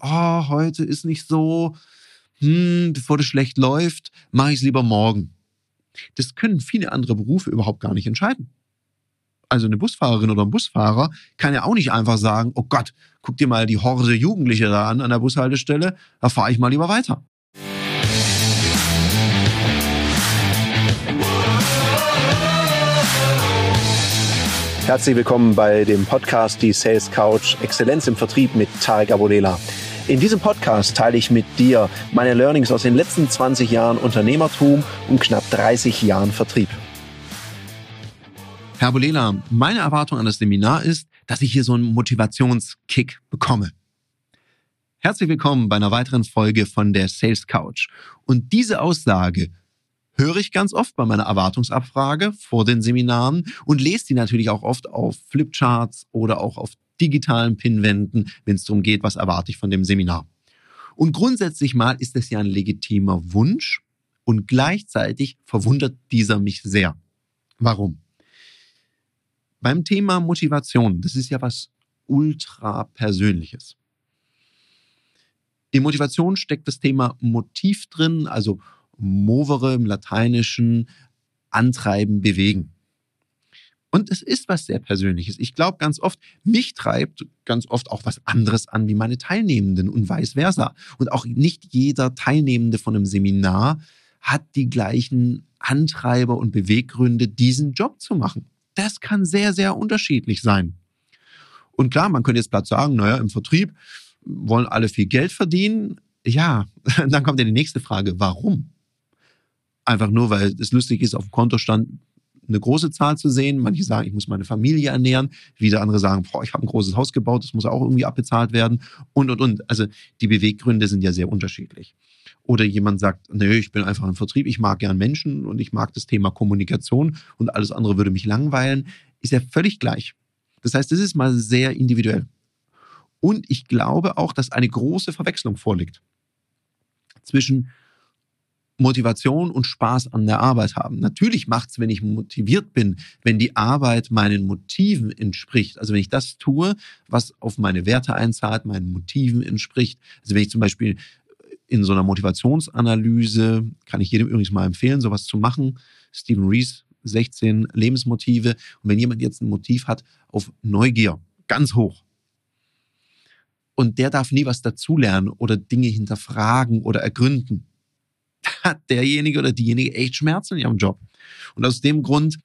oh, heute ist nicht so, hm, bevor das schlecht läuft, mache ich es lieber morgen. Das können viele andere Berufe überhaupt gar nicht entscheiden. Also eine Busfahrerin oder ein Busfahrer kann ja auch nicht einfach sagen, oh Gott, guck dir mal die Horde Jugendliche da an an der Bushaltestelle, da fahre ich mal lieber weiter. Herzlich willkommen bei dem Podcast Die Sales Couch Exzellenz im Vertrieb mit Tarek Abodela. In diesem Podcast teile ich mit dir meine Learnings aus den letzten 20 Jahren Unternehmertum und knapp 30 Jahren Vertrieb. Herr Abodela, meine Erwartung an das Seminar ist, dass ich hier so einen Motivationskick bekomme. Herzlich willkommen bei einer weiteren Folge von der Sales Couch. Und diese Aussage höre ich ganz oft bei meiner Erwartungsabfrage vor den Seminaren und lese die natürlich auch oft auf Flipcharts oder auch auf digitalen Pinwänden, wenn es darum geht, was erwarte ich von dem Seminar. Und grundsätzlich mal ist das ja ein legitimer Wunsch und gleichzeitig verwundert dieser mich sehr. Warum? Beim Thema Motivation, das ist ja was ultra persönliches. In Motivation steckt das Thema Motiv drin, also movere im Lateinischen antreiben, bewegen. Und es ist was sehr Persönliches. Ich glaube ganz oft, mich treibt ganz oft auch was anderes an wie meine Teilnehmenden und vice versa. Und auch nicht jeder Teilnehmende von einem Seminar hat die gleichen Antreiber und Beweggründe, diesen Job zu machen. Das kann sehr, sehr unterschiedlich sein. Und klar, man könnte jetzt platt sagen, naja, im Vertrieb wollen alle viel Geld verdienen. Ja, dann kommt ja die nächste Frage, warum? Einfach nur, weil es lustig ist, auf dem Kontostand eine große Zahl zu sehen. Manche sagen, ich muss meine Familie ernähren. Wieder andere sagen, boah, ich habe ein großes Haus gebaut, das muss auch irgendwie abbezahlt werden. Und, und, und. Also die Beweggründe sind ja sehr unterschiedlich. Oder jemand sagt, nö, ich bin einfach im Vertrieb, ich mag gern Menschen und ich mag das Thema Kommunikation und alles andere würde mich langweilen. Ist ja völlig gleich. Das heißt, das ist mal sehr individuell. Und ich glaube auch, dass eine große Verwechslung vorliegt zwischen Motivation und Spaß an der Arbeit haben. Natürlich macht's, wenn ich motiviert bin, wenn die Arbeit meinen Motiven entspricht. Also wenn ich das tue, was auf meine Werte einzahlt, meinen Motiven entspricht. Also wenn ich zum Beispiel in so einer Motivationsanalyse, kann ich jedem übrigens mal empfehlen, sowas zu machen. Stephen Rees, 16 Lebensmotive. Und wenn jemand jetzt ein Motiv hat auf Neugier, ganz hoch, und der darf nie was dazulernen oder Dinge hinterfragen oder ergründen, hat derjenige oder diejenige echt Schmerzen in ihrem Job. Und aus dem Grund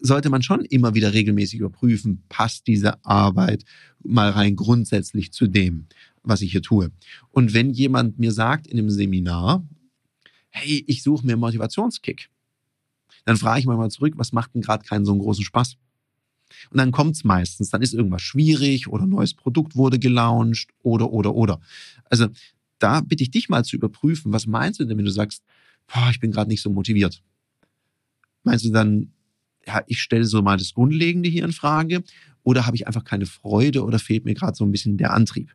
sollte man schon immer wieder regelmäßig überprüfen, passt diese Arbeit mal rein grundsätzlich zu dem, was ich hier tue. Und wenn jemand mir sagt in einem Seminar, hey, ich suche mir einen Motivationskick, dann frage ich mal zurück, was macht denn gerade keinen so einen großen Spaß? Und dann kommt es meistens, dann ist irgendwas schwierig oder neues Produkt wurde gelauncht oder, oder, oder. Also da bitte ich dich mal zu überprüfen, was meinst du denn, wenn du sagst, boah, ich bin gerade nicht so motiviert? Meinst du dann, ja, ich stelle so mal das Grundlegende hier in Frage oder habe ich einfach keine Freude oder fehlt mir gerade so ein bisschen der Antrieb?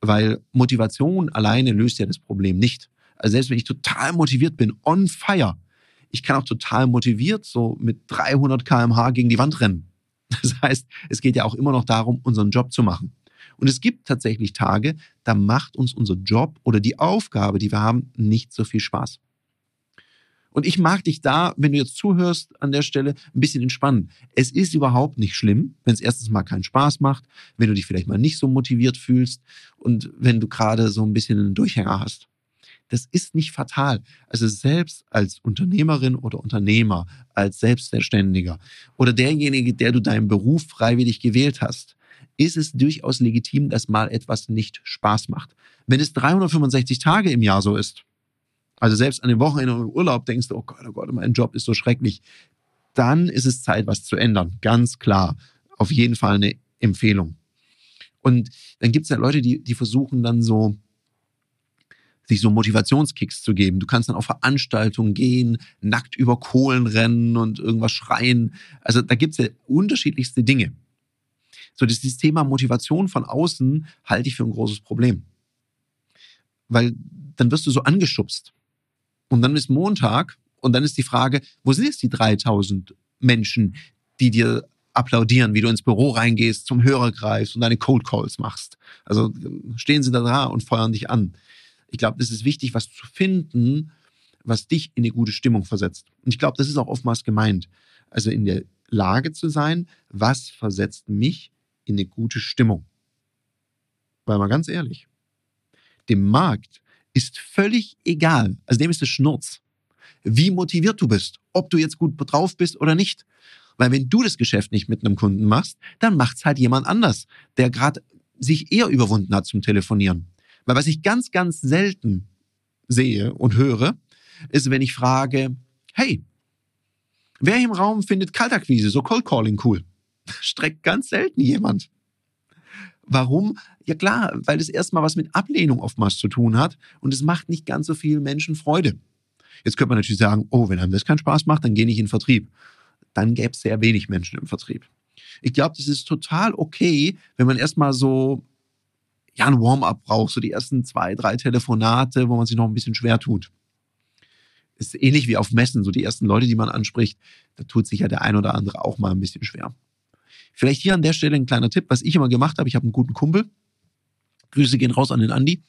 Weil Motivation alleine löst ja das Problem nicht. Also selbst wenn ich total motiviert bin, on fire, ich kann auch total motiviert so mit 300 kmh gegen die Wand rennen. Das heißt, es geht ja auch immer noch darum, unseren Job zu machen. Und es gibt tatsächlich Tage, da macht uns unser Job oder die Aufgabe, die wir haben, nicht so viel Spaß. Und ich mag dich da, wenn du jetzt zuhörst an der Stelle, ein bisschen entspannen. Es ist überhaupt nicht schlimm, wenn es erstens mal keinen Spaß macht, wenn du dich vielleicht mal nicht so motiviert fühlst und wenn du gerade so ein bisschen einen Durchhänger hast. Das ist nicht fatal. Also selbst als Unternehmerin oder Unternehmer, als Selbstständiger oder derjenige, der du deinen Beruf freiwillig gewählt hast, ist es durchaus legitim, dass mal etwas nicht Spaß macht. Wenn es 365 Tage im Jahr so ist, also selbst an den Wochenenden und im Urlaub denkst du, oh Gott, oh Gott, mein Job ist so schrecklich, dann ist es Zeit, was zu ändern. Ganz klar. Auf jeden Fall eine Empfehlung. Und dann gibt es ja Leute, die, die versuchen dann so, sich so Motivationskicks zu geben. Du kannst dann auf Veranstaltungen gehen, nackt über Kohlen rennen und irgendwas schreien. Also da gibt es ja unterschiedlichste Dinge. So, dieses Thema Motivation von außen halte ich für ein großes Problem. Weil dann wirst du so angeschubst. Und dann ist Montag und dann ist die Frage, wo sind jetzt die 3000 Menschen, die dir applaudieren, wie du ins Büro reingehst, zum Hörer greifst und deine Cold Calls machst. Also stehen sie da und feuern dich an. Ich glaube, es ist wichtig, was zu finden, was dich in eine gute Stimmung versetzt. Und ich glaube, das ist auch oftmals gemeint. Also in der Lage zu sein, was versetzt mich in eine gute Stimmung. Weil mal ganz ehrlich, dem Markt ist völlig egal, also dem ist es Schnurz, wie motiviert du bist, ob du jetzt gut drauf bist oder nicht. Weil wenn du das Geschäft nicht mit einem Kunden machst, dann macht's halt jemand anders, der gerade sich eher überwunden hat zum Telefonieren. Weil was ich ganz, ganz selten sehe und höre, ist, wenn ich frage, hey, wer im Raum findet Kaltakquise, so Cold Calling cool? Streckt ganz selten jemand. Warum? Ja klar, weil das erstmal was mit Ablehnung oftmals zu tun hat und es macht nicht ganz so vielen Menschen Freude. Jetzt könnte man natürlich sagen, oh, wenn einem das keinen Spaß macht, dann gehe ich in den Vertrieb. Dann gäbe es sehr wenig Menschen im Vertrieb. Ich glaube, das ist total okay, wenn man erstmal so ja, ein Warm-up braucht, so die ersten zwei, drei Telefonate, wo man sich noch ein bisschen schwer tut. Ist ähnlich wie auf Messen, so die ersten Leute, die man anspricht, da tut sich ja der ein oder andere auch mal ein bisschen schwer. Vielleicht hier an der Stelle ein kleiner Tipp, was ich immer gemacht habe. Ich habe einen guten Kumpel. Grüße gehen raus an den Andi.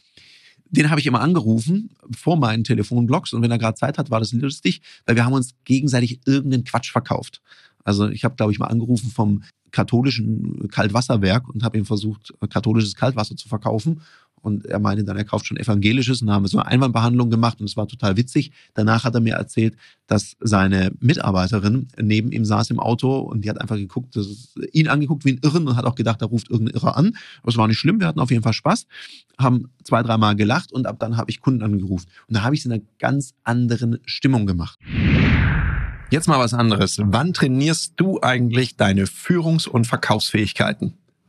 Den habe ich immer angerufen vor meinen Telefonblocks und wenn er gerade Zeit hat, war das lustig, weil wir haben uns gegenseitig irgendeinen Quatsch verkauft. Also ich habe, glaube ich, mal angerufen vom katholischen Kaltwasserwerk und habe ihm versucht, katholisches Kaltwasser zu verkaufen. Und er meinte dann, er kauft schon evangelisches und haben so eine Einwandbehandlung gemacht und es war total witzig. Danach hat er mir erzählt, dass seine Mitarbeiterin neben ihm saß im Auto und die hat einfach geguckt, ihn angeguckt wie ein Irren und hat auch gedacht, da ruft irgendein Irrer an. Aber es war nicht schlimm, wir hatten auf jeden Fall Spaß, haben zwei, dreimal gelacht und ab dann habe ich Kunden angerufen. Und da habe ich es in einer ganz anderen Stimmung gemacht. Jetzt mal was anderes. Wann trainierst du eigentlich deine Führungs- und Verkaufsfähigkeiten?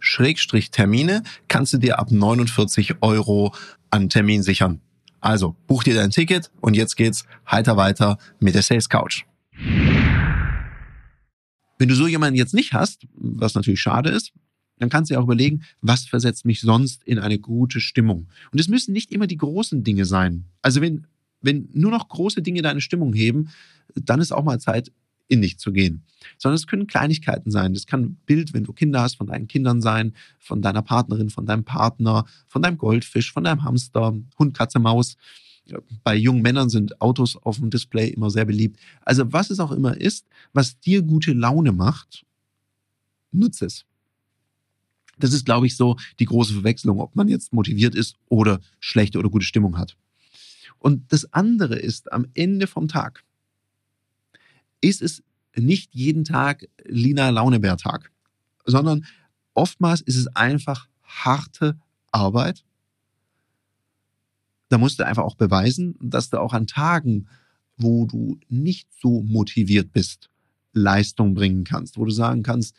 Schrägstrich Termine kannst du dir ab 49 Euro an Termin sichern. Also buch dir dein Ticket und jetzt geht's heiter weiter mit der Sales Couch. Wenn du so jemanden jetzt nicht hast, was natürlich schade ist, dann kannst du dir auch überlegen, was versetzt mich sonst in eine gute Stimmung. Und es müssen nicht immer die großen Dinge sein. Also wenn, wenn nur noch große Dinge deine Stimmung heben, dann ist auch mal Zeit, in dich zu gehen. Sondern es können Kleinigkeiten sein. Das kann ein Bild, wenn du Kinder hast, von deinen Kindern sein, von deiner Partnerin, von deinem Partner, von deinem Goldfisch, von deinem Hamster, Hund, Katze, Maus. Bei jungen Männern sind Autos auf dem Display immer sehr beliebt. Also was es auch immer ist, was dir gute Laune macht, nutze es. Das ist, glaube ich, so die große Verwechslung, ob man jetzt motiviert ist oder schlechte oder gute Stimmung hat. Und das andere ist am Ende vom Tag, ist es nicht jeden Tag Lina Launebär-Tag, sondern oftmals ist es einfach harte Arbeit. Da musst du einfach auch beweisen, dass du auch an Tagen, wo du nicht so motiviert bist, Leistung bringen kannst, wo du sagen kannst,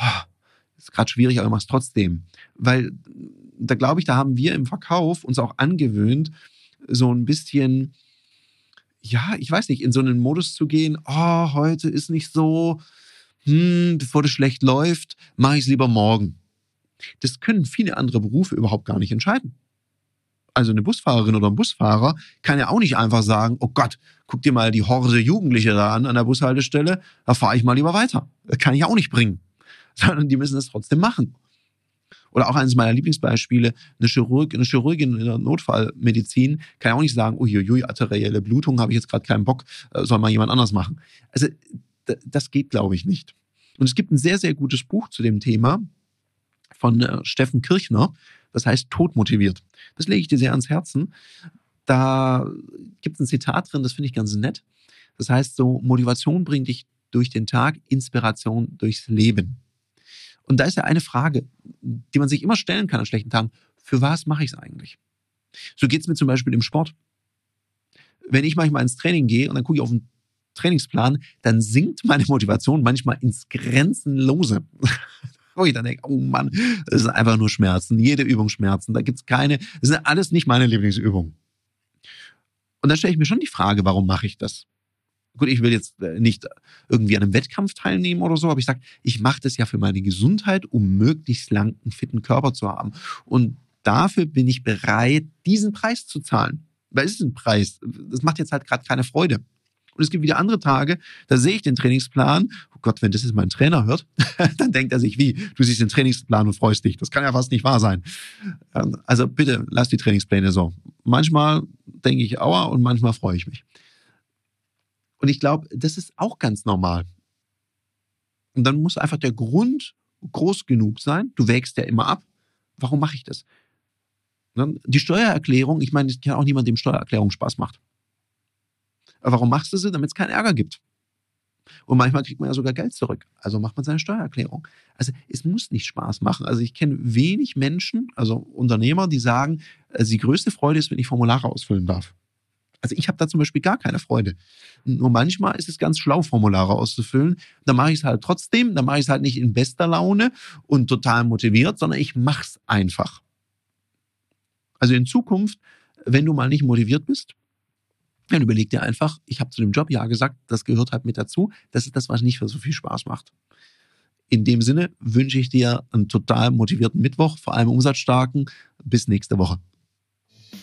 oh, ist gerade schwierig, aber machst trotzdem. Weil da glaube ich, da haben wir im Verkauf uns auch angewöhnt, so ein bisschen ja, ich weiß nicht, in so einen Modus zu gehen, oh, heute ist nicht so, hm, bevor das schlecht läuft, mache ich es lieber morgen. Das können viele andere Berufe überhaupt gar nicht entscheiden. Also eine Busfahrerin oder ein Busfahrer kann ja auch nicht einfach sagen, oh Gott, guck dir mal die Horde Jugendliche da an an der Bushaltestelle, da fahre ich mal lieber weiter. Das kann ich auch nicht bringen. Sondern die müssen es trotzdem machen. Oder auch eines meiner Lieblingsbeispiele, eine, Chirurg, eine Chirurgin in der Notfallmedizin kann ja auch nicht sagen, uiuiui, arterielle Blutung, habe ich jetzt gerade keinen Bock, äh, soll mal jemand anders machen. Also das geht, glaube ich, nicht. Und es gibt ein sehr, sehr gutes Buch zu dem Thema von äh, Steffen Kirchner, das heißt Todmotiviert. Das lege ich dir sehr ans Herzen. Da gibt es ein Zitat drin, das finde ich ganz nett. Das heißt so, Motivation bringt dich durch den Tag, Inspiration durchs Leben. Und da ist ja eine Frage, die man sich immer stellen kann an schlechten Tagen. Für was mache ich es eigentlich? So geht es mir zum Beispiel im Sport. Wenn ich manchmal ins Training gehe und dann gucke ich auf den Trainingsplan, dann sinkt meine Motivation manchmal ins Grenzenlose. Wo ich dann denke, oh Mann, das sind einfach nur Schmerzen. Jede Übung Schmerzen. Da gibt's keine, das sind alles nicht meine Lieblingsübungen. Und dann stelle ich mir schon die Frage, warum mache ich das? Gut, ich will jetzt äh, nicht irgendwie an einem Wettkampf teilnehmen oder so, aber ich sage, ich mache das ja für meine Gesundheit, um möglichst lang einen fitten Körper zu haben. Und dafür bin ich bereit, diesen Preis zu zahlen. Weil es ist ein Preis. Das macht jetzt halt gerade keine Freude. Und es gibt wieder andere Tage, da sehe ich den Trainingsplan. Oh Gott, wenn das jetzt mein Trainer hört, dann denkt er sich, wie, du siehst den Trainingsplan und freust dich. Das kann ja fast nicht wahr sein. Also bitte, lass die Trainingspläne so. Manchmal denke ich, aua, und manchmal freue ich mich. Und ich glaube, das ist auch ganz normal. Und dann muss einfach der Grund groß genug sein. Du wägst ja immer ab. Warum mache ich das? Die Steuererklärung, ich meine, ich kenne auch niemand, dem Steuererklärung Spaß macht. Aber warum machst du sie? Damit es keinen Ärger gibt. Und manchmal kriegt man ja sogar Geld zurück. Also macht man seine Steuererklärung. Also es muss nicht Spaß machen. Also ich kenne wenig Menschen, also Unternehmer, die sagen, also die größte Freude ist, wenn ich Formulare ausfüllen darf. Also ich habe da zum Beispiel gar keine Freude. Nur manchmal ist es ganz schlau, Formulare auszufüllen. Da mache ich es halt trotzdem. Da mache ich es halt nicht in bester Laune und total motiviert, sondern ich mache es einfach. Also in Zukunft, wenn du mal nicht motiviert bist, dann überleg dir einfach, ich habe zu dem Job ja gesagt, das gehört halt mit dazu. Das ist das, was nicht für so viel Spaß macht. In dem Sinne wünsche ich dir einen total motivierten Mittwoch, vor allem umsatzstarken. Bis nächste Woche.